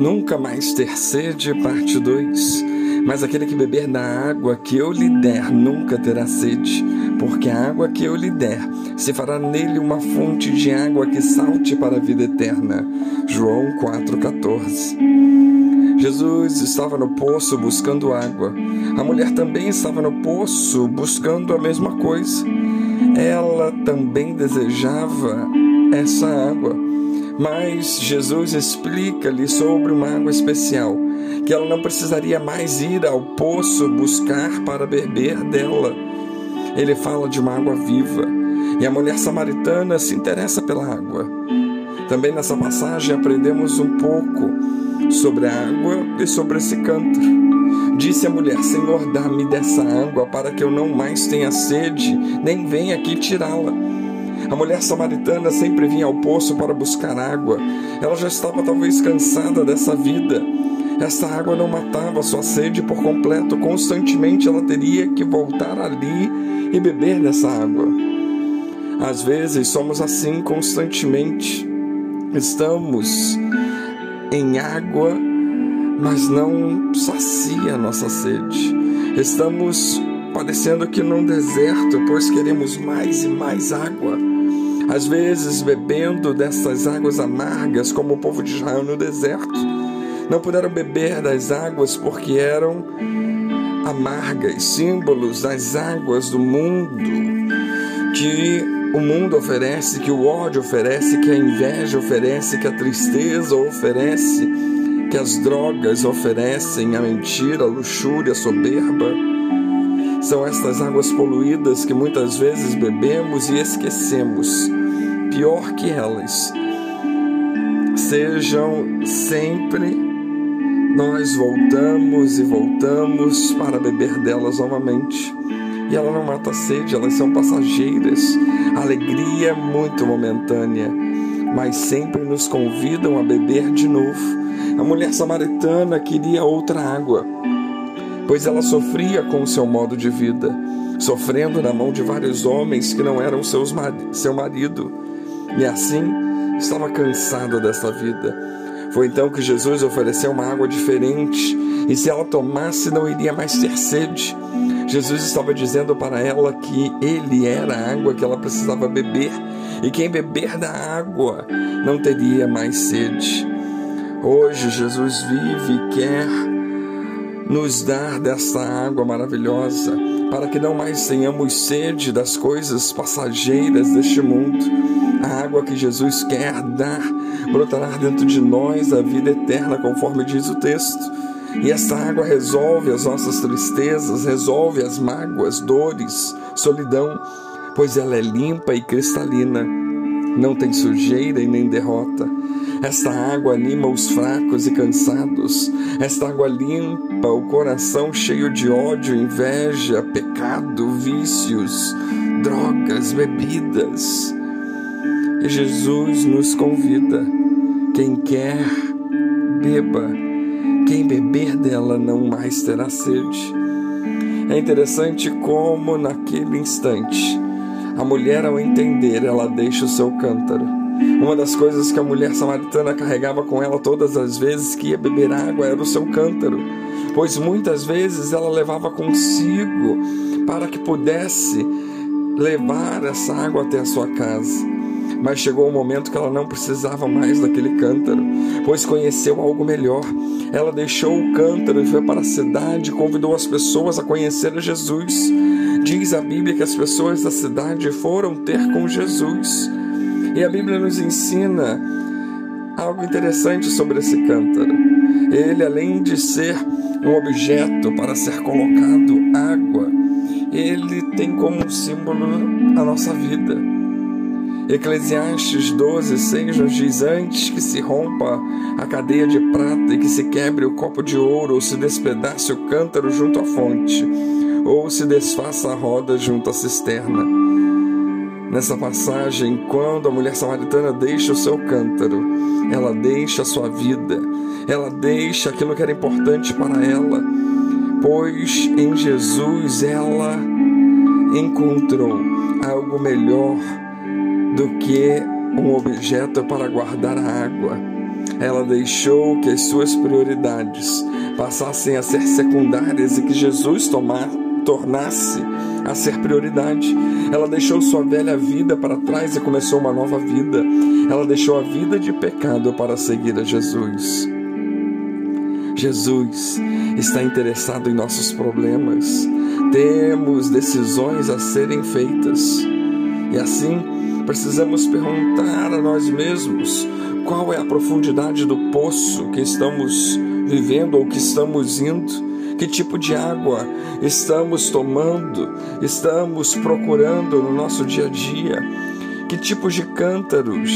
Nunca mais ter sede, parte 2. Mas aquele que beber da água que eu lhe der nunca terá sede, porque a água que eu lhe der se fará nele uma fonte de água que salte para a vida eterna. João 4,14. Jesus estava no poço buscando água. A mulher também estava no poço buscando a mesma coisa. Ela também desejava essa água. Mas Jesus explica-lhe sobre uma água especial, que ela não precisaria mais ir ao poço buscar para beber dela. Ele fala de uma água viva, e a mulher samaritana se interessa pela água. Também nessa passagem aprendemos um pouco sobre a água e sobre esse cântaro. Disse a mulher: Senhor, dá-me dessa água para que eu não mais tenha sede, nem venha aqui tirá-la. A mulher samaritana sempre vinha ao poço para buscar água. Ela já estava talvez cansada dessa vida. Essa água não matava sua sede por completo. Constantemente ela teria que voltar ali e beber dessa água. Às vezes somos assim constantemente. Estamos em água, mas não sacia nossa sede. Estamos parecendo que num deserto, pois queremos mais e mais água. Às vezes, bebendo dessas águas amargas, como o povo de Israel no deserto, não puderam beber das águas porque eram amargas, símbolos das águas do mundo que o mundo oferece, que o ódio oferece, que a inveja oferece, que a tristeza oferece, que as drogas oferecem, a mentira, a luxúria, a soberba. São estas águas poluídas que muitas vezes bebemos e esquecemos. Pior que elas, sejam sempre nós voltamos e voltamos para beber delas novamente. E ela não mata a sede, elas são passageiras. Alegria muito momentânea, mas sempre nos convidam a beber de novo. A mulher samaritana queria outra água, pois ela sofria com o seu modo de vida, sofrendo na mão de vários homens que não eram seus seu marido, e assim estava cansada dessa vida. Foi então que Jesus ofereceu uma água diferente, e se ela tomasse, não iria mais ter sede. Jesus estava dizendo para ela que ele era a água que ela precisava beber, e quem beber da água não teria mais sede. Hoje Jesus vive e quer nos dar dessa água maravilhosa, para que não mais tenhamos sede das coisas passageiras deste mundo. A água que Jesus quer dar brotará dentro de nós a vida eterna, conforme diz o texto. E essa água resolve as nossas tristezas, resolve as mágoas, dores, solidão, pois ela é limpa e cristalina, não tem sujeira e nem derrota. Esta água anima os fracos e cansados. Esta água limpa o coração cheio de ódio, inveja, pecado, vícios, drogas, bebidas. Jesus nos convida: quem quer, beba. Quem beber dela não mais terá sede. É interessante como, naquele instante, a mulher, ao entender, ela deixa o seu cântaro uma das coisas que a mulher samaritana carregava com ela todas as vezes que ia beber água era o seu cântaro, pois muitas vezes ela levava consigo para que pudesse levar essa água até a sua casa. Mas chegou um momento que ela não precisava mais daquele cântaro, pois conheceu algo melhor. Ela deixou o cântaro e foi para a cidade convidou as pessoas a conhecer a Jesus. Diz a Bíblia que as pessoas da cidade foram ter com Jesus. E a Bíblia nos ensina algo interessante sobre esse cântaro. Ele, além de ser um objeto para ser colocado água, ele tem como símbolo a nossa vida. Eclesiastes 12, 6 nos diz: Antes que se rompa a cadeia de prata e que se quebre o copo de ouro, ou se despedace o cântaro junto à fonte, ou se desfaça a roda junto à cisterna. Nessa passagem, quando a mulher samaritana deixa o seu cântaro, ela deixa a sua vida, ela deixa aquilo que era importante para ela, pois em Jesus ela encontrou algo melhor do que um objeto para guardar a água. ela deixou que as suas prioridades passassem a ser secundárias e que Jesus tomar, tornasse a ser prioridade. Ela deixou sua velha vida para trás e começou uma nova vida. Ela deixou a vida de pecado para seguir a Jesus. Jesus está interessado em nossos problemas. Temos decisões a serem feitas. E assim, precisamos perguntar a nós mesmos qual é a profundidade do poço que estamos vivendo ou que estamos indo que tipo de água estamos tomando, estamos procurando no nosso dia a dia, que tipo de cântaros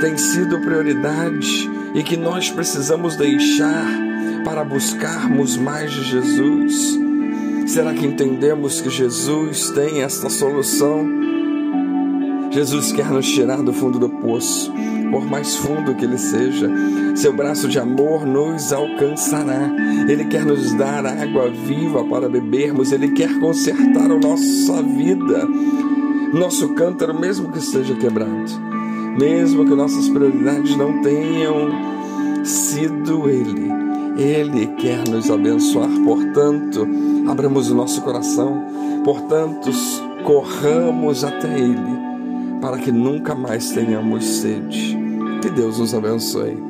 tem sido prioridade e que nós precisamos deixar para buscarmos mais de Jesus. Será que entendemos que Jesus tem esta solução? Jesus quer nos tirar do fundo do poço por mais fundo que ele seja. Seu braço de amor nos alcançará. Ele quer nos dar água viva para bebermos, ele quer consertar a nossa vida, nosso cântaro, mesmo que esteja quebrado, mesmo que nossas prioridades não tenham sido ele. Ele quer nos abençoar, portanto, abramos o nosso coração, portanto, corramos até Ele para que nunca mais tenhamos sede. Que Deus nos abençoe.